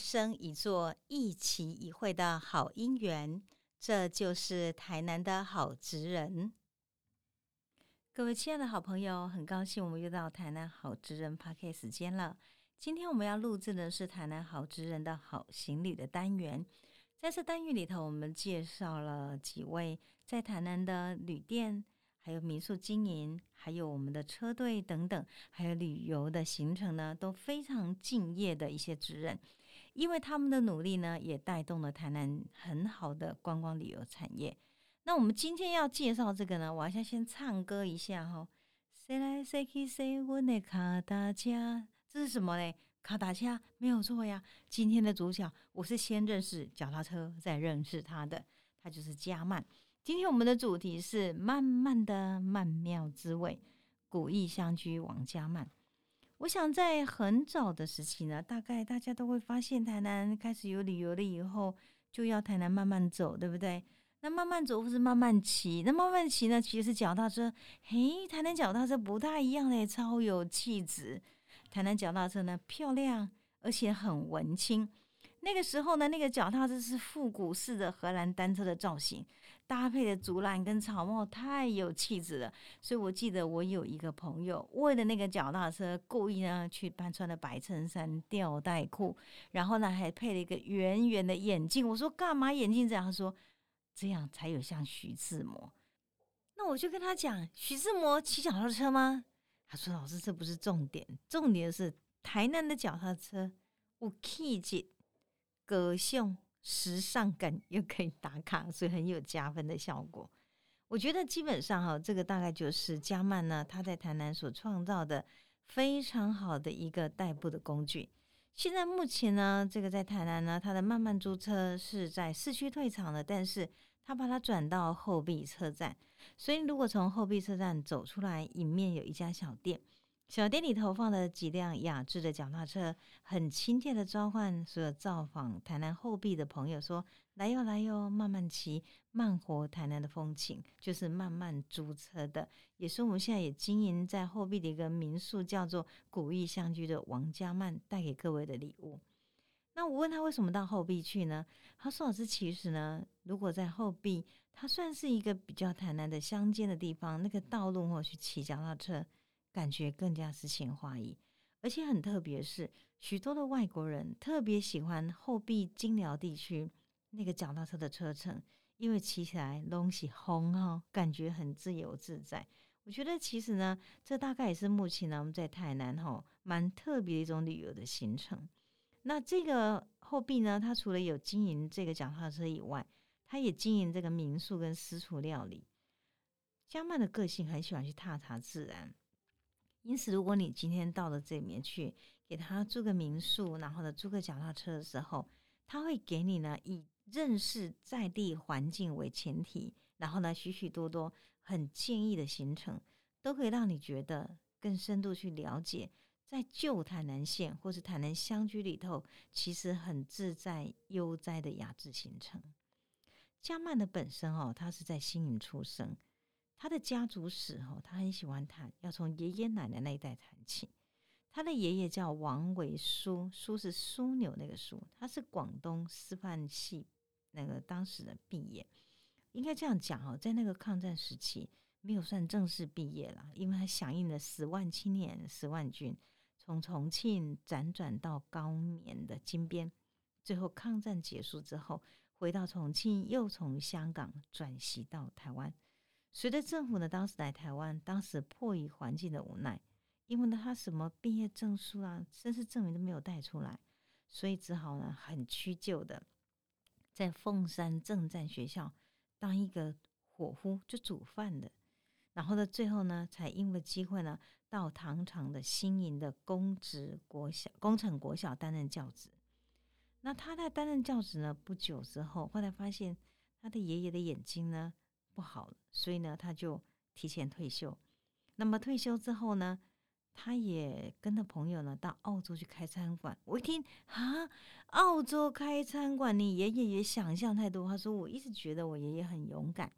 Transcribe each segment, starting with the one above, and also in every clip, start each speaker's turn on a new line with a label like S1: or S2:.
S1: 生一座、一期一会的好姻缘。这就是台南的好职人。各位亲爱的好朋友，很高兴我们又到台南好职人 PARK 时间了。今天我们要录制的是台南好职人的好行李的单元。在这单元里头，我们介绍了几位在台南的旅店。还有民宿经营，还有我们的车队等等，还有旅游的行程呢，都非常敬业的一些职人，因为他们的努力呢，也带动了台南很好的观光旅游产业。那我们今天要介绍这个呢，我要先先唱歌一下哈。谁来谁去谁问的卡达加？这是什么嘞？卡达加没有错呀。今天的主角，我是先认识脚踏车，再认识他的，他就是加曼。今天我们的主题是慢慢的曼妙滋味，古意相居王家曼。我想在很早的时期呢，大概大家都会发现台南开始有旅游了以后，就要台南慢慢走，对不对？那慢慢走或是慢慢骑，那慢慢骑呢，其实是脚踏车。嘿，台南脚踏车不太一样嘞，超有气质。台南脚踏车呢，漂亮而且很文青。那个时候呢，那个脚踏车是复古式的荷兰单车的造型。搭配的竹篮跟草帽太有气质了，所以我记得我有一个朋友为了那个脚踏车，故意呢去扮穿了白衬衫、吊带裤，然后呢还配了一个圆圆的眼镜。我说干嘛眼镜这样？他说这样才有像徐志摩。那我就跟他讲，徐志摩骑脚踏车吗？他说老师这不是重点，重点是台南的脚踏车有气质、个性。时尚感又可以打卡，所以很有加分的效果。我觉得基本上哈，这个大概就是加曼呢他在台南所创造的非常好的一个代步的工具。现在目前呢，这个在台南呢，它的慢慢租车是在市区退场了，但是他把它转到后壁车站，所以如果从后壁车站走出来，迎面有一家小店。小店里投放了几辆雅致的脚踏车，很亲切的召唤所有造访台南后壁的朋友说：“来哟来哟，慢慢骑，慢活台南的风情，就是慢慢租车的。”也是我们现在也经营在后壁的一个民宿，叫做古意相居的王家曼带给各位的礼物。那我问他为什么到后壁去呢？他说：“老师，其实呢，如果在后壁，它算是一个比较台南的乡间的地方，那个道路或去骑脚踏车。”感觉更加诗情画意，而且很特别是，许多的外国人特别喜欢后壁金寮地区那个脚踏车的车程，因为骑起来东西轰哈，感觉很自由自在。我觉得其实呢，这大概也是目前呢我们在台南哈蛮特别的一种旅游的行程。那这个后壁呢，它除了有经营这个脚踏车以外，它也经营这个民宿跟私厨料理。江曼的个性很喜欢去踏查自然。因此，如果你今天到了这里面去，给他租个民宿，然后呢租个脚踏车的时候，他会给你呢以认识在地环境为前提，然后呢许许多多很建议的行程，都可以让你觉得更深度去了解，在旧台南县或是台南乡居里头，其实很自在悠哉的雅致行程。加曼的本身哦，他是在新营出生。他的家族史哈，他很喜欢谈，要从爷爷奶奶那一代谈起。他的爷爷叫王维书，书是枢纽那个书，他是广东师范系那个当时的毕业，应该这样讲哦，在那个抗战时期没有算正式毕业了，因为他响应了十万青年、十万军，从重庆辗转到高棉的金边，最后抗战结束之后回到重庆，又从香港转徙到台湾。随着政府呢，当时来台湾，当时迫于环境的无奈，因为呢他什么毕业证书啊、身世证明都没有带出来，所以只好呢很屈就的在凤山政战学校当一个伙夫，就煮饭的。然后呢，最后呢才因为机会呢到唐朝的新营的公职国小、工程国小担任教职。那他在担任教职呢不久之后，后来发现他的爷爷的眼睛呢。不好，所以呢，他就提前退休。那么退休之后呢，他也跟他朋友呢到澳洲去开餐馆。我一听啊，澳洲开餐馆，你爷爷也想象太多。他说，我一直觉得我爷爷很勇敢，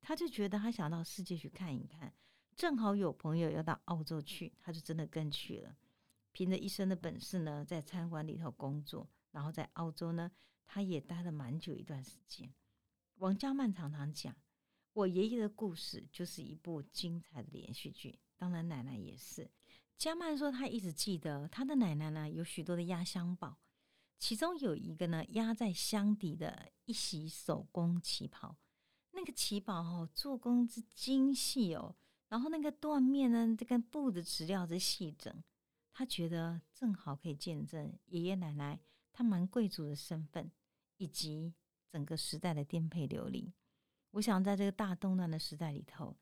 S1: 他就觉得他想到世界去看一看。正好有朋友要到澳洲去，他就真的跟去了。凭着一身的本事呢，在餐馆里头工作，然后在澳洲呢，他也待了蛮久一段时间。王家曼常常讲，我爷爷的故事就是一部精彩的连续剧，当然奶奶也是。加曼说，他一直记得他的奶奶呢，有许多的压箱宝，其中有一个呢，压在箱底的一袭手工旗袍。那个旗袍哦，做工之精细哦，然后那个缎面呢，这跟布的质料之细整，他觉得正好可以见证爷爷奶奶他蛮贵族的身份，以及整个时代的颠沛流离。我想在这个大动乱的时代里头。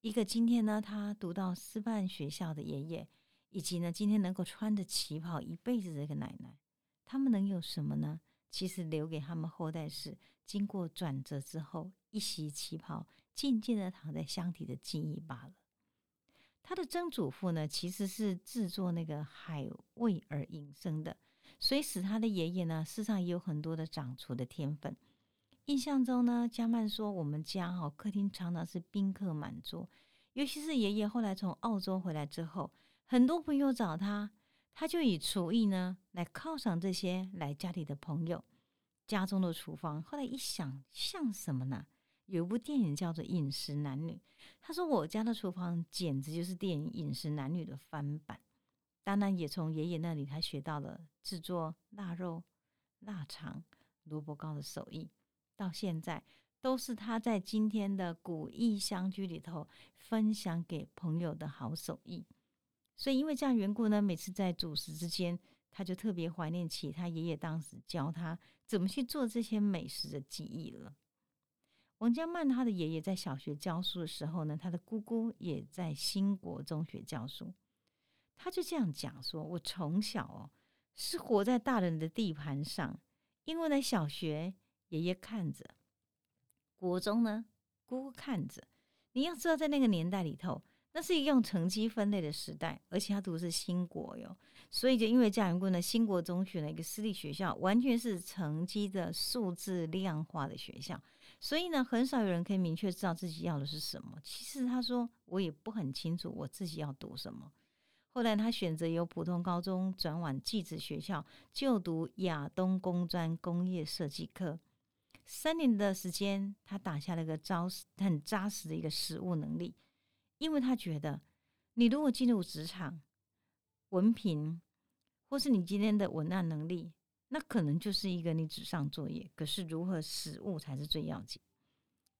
S1: 一个今天呢，他读到师范学校的爷爷，以及呢，今天能够穿着旗袍一辈子的这个奶奶，他们能有什么呢？其实留给他们后代是经过转折之后，一袭旗袍静静的躺在箱底的记忆罢了。他的曾祖父呢，其实是制作那个海味而营生的，所以使他的爷爷呢，事实上也有很多的掌厨的天分。印象中呢，加曼说我们家哈客厅常常是宾客满桌，尤其是爷爷后来从澳洲回来之后，很多朋友找他，他就以厨艺呢来犒赏这些来家里的朋友。家中的厨房后来一想，像什么呢？有一部电影叫做《饮食男女》，他说我家的厨房简直就是电影《饮食男女》的翻版。当然，也从爷爷那里他学到了制作腊肉、腊肠、萝卜糕的手艺。到现在都是他在今天的古意相居里头分享给朋友的好手艺，所以因为这样缘故呢，每次在主食之间，他就特别怀念起他爷爷当时教他怎么去做这些美食的记忆了。王家曼他的爷爷在小学教书的时候呢，他的姑姑也在新国中学教书，他就这样讲说：“我从小哦是活在大人的地盘上，因为呢小学。”爷爷看着，国中呢，姑姑看着。你要知道，在那个年代里头，那是一个用成绩分类的时代，而且他读的是新国哟，所以就因为家缘故呢，新国中学的一个私立学校，完全是成绩的数字量化的学校，所以呢，很少有人可以明确知道自己要的是什么。其实他说，我也不很清楚我自己要读什么。后来他选择由普通高中转往技职学校就读亚东工专工业设计科。三年的时间，他打下了个扎实、很扎实的一个实务能力。因为他觉得，你如果进入职场，文凭或是你今天的文案能力，那可能就是一个你纸上作业。可是如何实务才是最要紧。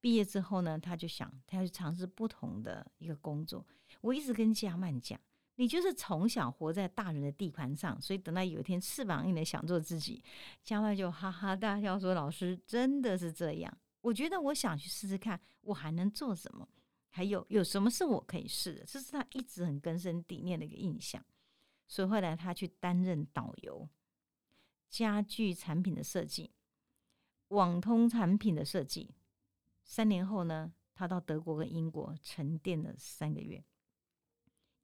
S1: 毕业之后呢，他就想他要去尝试不同的一个工作。我一直跟加曼讲。你就是从小活在大人的地盘上，所以等到有一天翅膀硬了想做自己，加外就哈哈大笑说：“老师真的是这样？我觉得我想去试试看，我还能做什么？还有有什么是我可以试的？这是他一直很根深蒂固的一个印象。所以后来他去担任导游、家具产品的设计、网通产品的设计。三年后呢，他到德国跟英国沉淀了三个月。”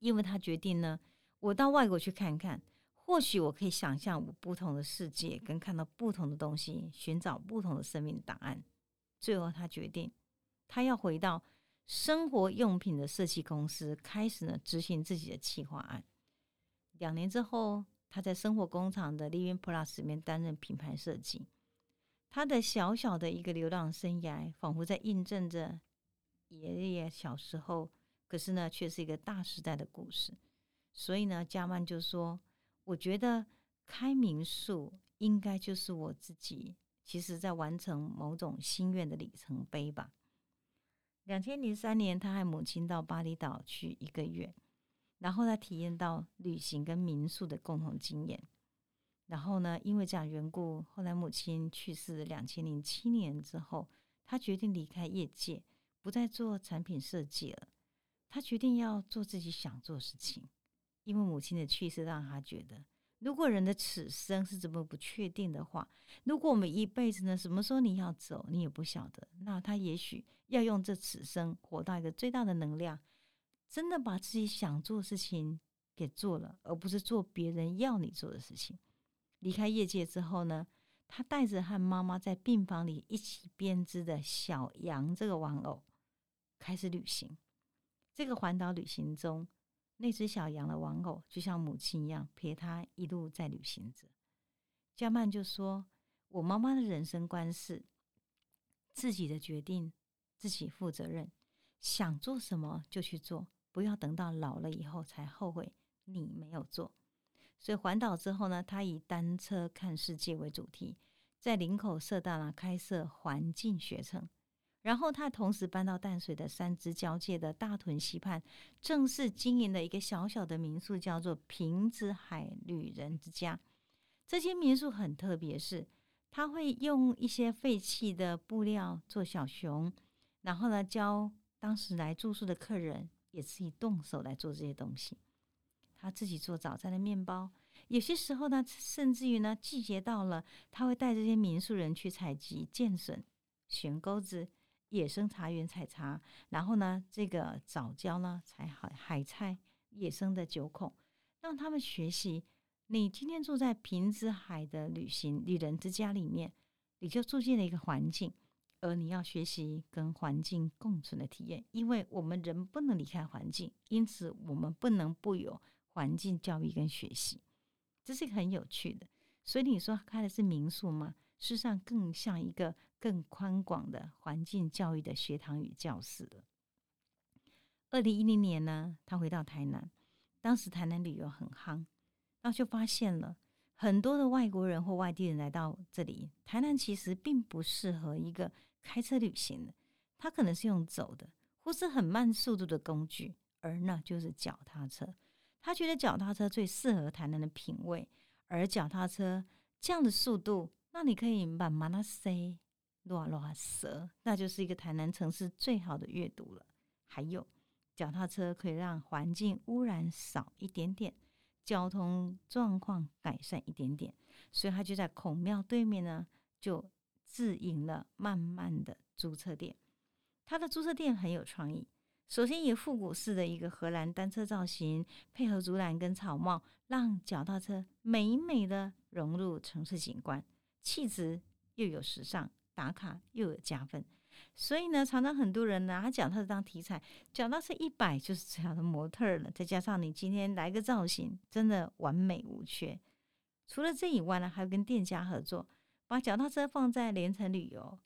S1: 因为他决定呢，我到外国去看看，或许我可以想象我不同的世界，跟看到不同的东西，寻找不同的生命答案。最后，他决定，他要回到生活用品的设计公司，开始呢执行自己的企划案。两年之后，他在生活工厂的 Living Plus 里面担任品牌设计。他的小小的一个流浪生涯，仿佛在印证着爷爷小时候。可是呢，却是一个大时代的故事。所以呢，加曼就说：“我觉得开民宿应该就是我自己，其实在完成某种心愿的里程碑吧。”两千零三年，他和母亲到巴厘岛去一个月，然后他体验到旅行跟民宿的共同经验。然后呢，因为这样缘故，后来母亲去世。两千零七年之后，他决定离开业界，不再做产品设计了。他决定要做自己想做的事情，因为母亲的去世让他觉得，如果人的此生是这么不确定的话，如果我们一辈子呢，什么时候你要走，你也不晓得，那他也许要用这此生活到一个最大的能量，真的把自己想做的事情给做了，而不是做别人要你做的事情。离开业界之后呢，他带着和妈妈在病房里一起编织的小羊这个玩偶，开始旅行。这个环岛旅行中，那只小羊的玩偶就像母亲一样陪他一路在旅行着。加曼就说：“我妈妈的人生观是自己的决定自己负责任，想做什么就去做，不要等到老了以后才后悔你没有做。”所以环岛之后呢，他以单车看世界为主题，在林口社大呢开设环境学程。然后他同时搬到淡水的三支交界的大屯溪畔，正式经营了一个小小的民宿，叫做平子海旅人之家。这间民宿很特别，是他会用一些废弃的布料做小熊，然后呢教当时来住宿的客人也自己动手来做这些东西。他自己做早餐的面包，有些时候呢，甚至于呢季节到了，他会带这些民宿人去采集剑笋、悬钩子。野生茶园采茶，然后呢，这个早教呢采海海菜，野生的九孔，让他们学习。你今天住在平之海的旅行旅人之家里面，你就住进了一个环境，而你要学习跟环境共存的体验。因为我们人不能离开环境，因此我们不能不有环境教育跟学习。这是一个很有趣的。所以你说开的是民宿吗？事实上更像一个。更宽广的环境教育的学堂与教室了。二零一零年呢，他回到台南，当时台南旅游很夯，然后就发现了很多的外国人或外地人来到这里。台南其实并不适合一个开车旅行的，他可能是用走的，或是很慢速度的工具，而那就是脚踏车。他觉得脚踏车最适合台南的品味，而脚踏车这样的速度，那你可以慢慢的塞。乱乱蛇，那就是一个台南城市最好的阅读了。还有，脚踏车可以让环境污染少一点点，交通状况改善一点点。所以他就在孔庙对面呢，就自营了慢慢的租车店。他的租车店很有创意，首先以复古式的一个荷兰单车造型，配合竹篮跟草帽，让脚踏车美美的融入城市景观，气质又有时尚。打卡又有加分，所以呢，常常很多人拿脚踏车当题材，脚踏车一摆就是最好的模特了。再加上你今天来个造型，真的完美无缺。除了这以外呢，还有跟店家合作，把脚踏车放在连城旅游、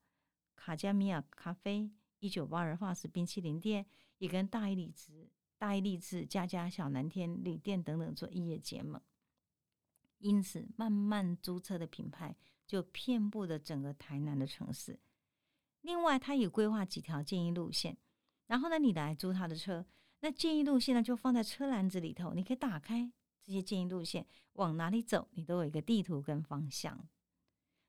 S1: 卡加米亚咖啡、一九八二化石冰淇淋店，也跟大益丽兹、大益丽兹、家家小蓝天旅店等等做异业结盟。因此，慢慢租车的品牌。就遍布了整个台南的城市。另外，他也规划几条建议路线，然后呢，你来租他的车，那建议路线呢就放在车篮子里头，你可以打开这些建议路线，往哪里走，你都有一个地图跟方向。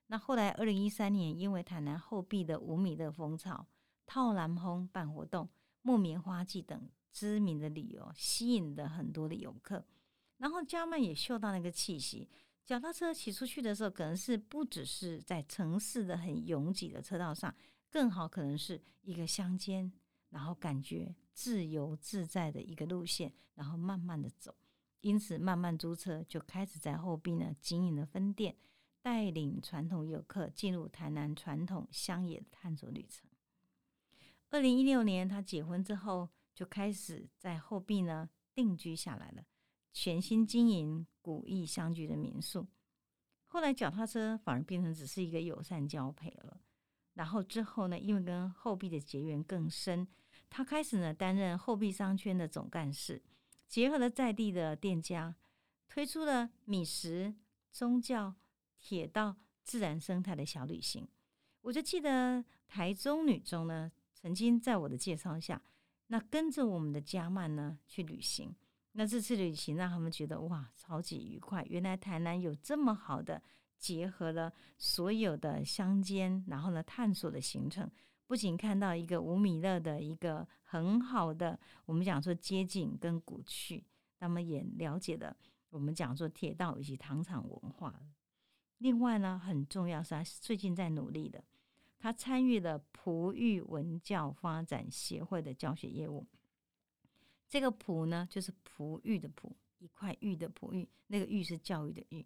S1: 那后来，二零一三年，因为台南后壁的五米的风潮、套蓝风办活动、木棉花季等知名的理由，吸引了很多的游客，然后家们也嗅到那个气息。脚踏车骑出去的时候，可能是不只是在城市的很拥挤的车道上，更好可能是一个乡间，然后感觉自由自在的一个路线，然后慢慢的走。因此，慢慢租车就开始在后壁呢经营了分店，带领传统游客进入台南传统乡野的探索旅程。二零一六年，他结婚之后，就开始在后壁呢定居下来了。全新经营古意相聚的民宿，后来脚踏车反而变成只是一个友善交配了。然后之后呢，因为跟后壁的结缘更深，他开始呢担任后壁商圈的总干事，结合了在地的店家，推出了米食、宗教、铁道、自然生态的小旅行。我就记得台中女中呢，曾经在我的介绍下，那跟着我们的家曼呢去旅行。那这次旅行让他们觉得哇，超级愉快！原来台南有这么好的结合了所有的乡间，然后呢探索的行程，不仅看到一个五米勒的一个很好的，我们讲说街景跟古趣，他们也了解了我们讲说铁道以及糖厂文化。另外呢，很重要是他最近在努力的，他参与了璞玉文教发展协会的教学业务。这个“璞”呢，就是璞玉的“璞”，一块玉的“璞玉”，那个“玉”是教育的“玉”。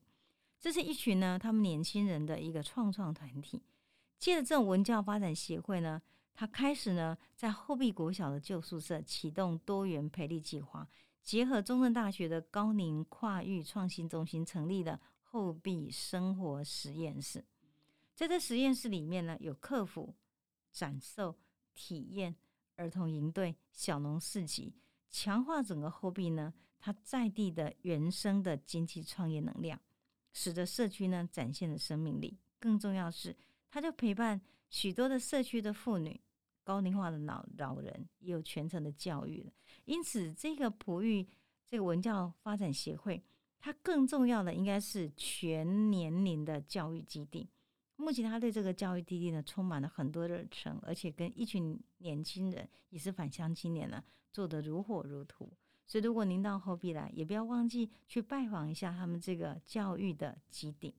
S1: 这是一群呢，他们年轻人的一个创创团体。借着这种文教发展协会呢，他开始呢，在后壁国小的旧宿舍启动多元培力计划，结合中正大学的高龄跨域创新中心成立了后壁生活实验室。在这实验室里面呢，有客服、展售、体验、儿童营队、小农市集，强化整个后壁呢，它在地的原生的经济创业能量，使得社区呢展现了生命力。更重要是，它就陪伴许多的社区的妇女、高龄化的老老人，也有全程的教育了。因此，这个哺育这个文教发展协会，它更重要的应该是全年龄的教育基地。目前他对这个教育基地呢，充满了很多热忱，而且跟一群年轻人也是返乡青年呢，做得如火如荼。所以，如果您到后壁来，也不要忘记去拜访一下他们这个教育的基地。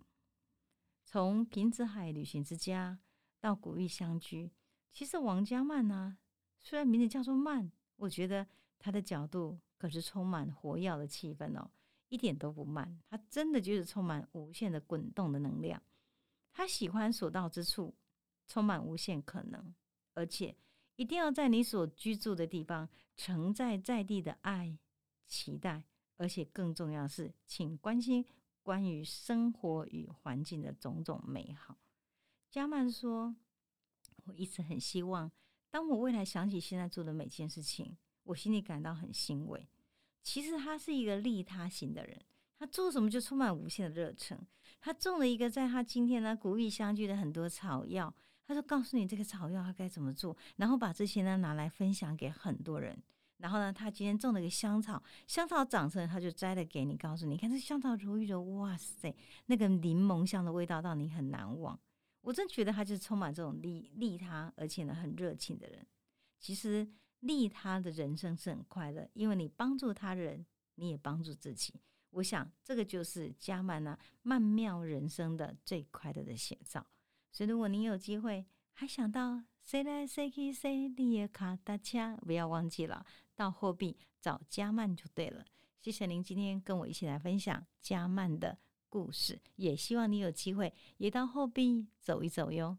S1: 从平子海旅行之家到古玉相居，其实王家曼呢，虽然名字叫做曼，我觉得他的角度可是充满活跃的气氛哦，一点都不慢，他真的就是充满无限的滚动的能量。他喜欢所到之处充满无限可能，而且一定要在你所居住的地方承载在地的爱、期待，而且更重要是，请关心关于生活与环境的种种美好。加曼说：“我一直很希望，当我未来想起现在做的每件事情，我心里感到很欣慰。其实他是一个利他型的人，他做什么就充满无限的热忱。”他种了一个，在他今天呢，古玉相聚的很多草药，他说告诉你这个草药他该怎么做，然后把这些呢拿来分享给很多人。然后呢，他今天种了一个香草，香草长成，他就摘了给你，告诉你，看这香草如玉的，哇塞，那个柠檬香的味道让你很难忘。我真觉得他就是充满这种利利他，而且呢很热情的人。其实利他的人生是很快乐，因为你帮助他人，你也帮助自己。我想，这个就是加曼呢曼妙人生的最快乐的写照。所以，如果您有机会还想到谁来谁去谁你也卡达恰，不要忘记了到货币找加曼就对了。谢谢您今天跟我一起来分享加曼的故事，也希望你有机会也到货币走一走哟。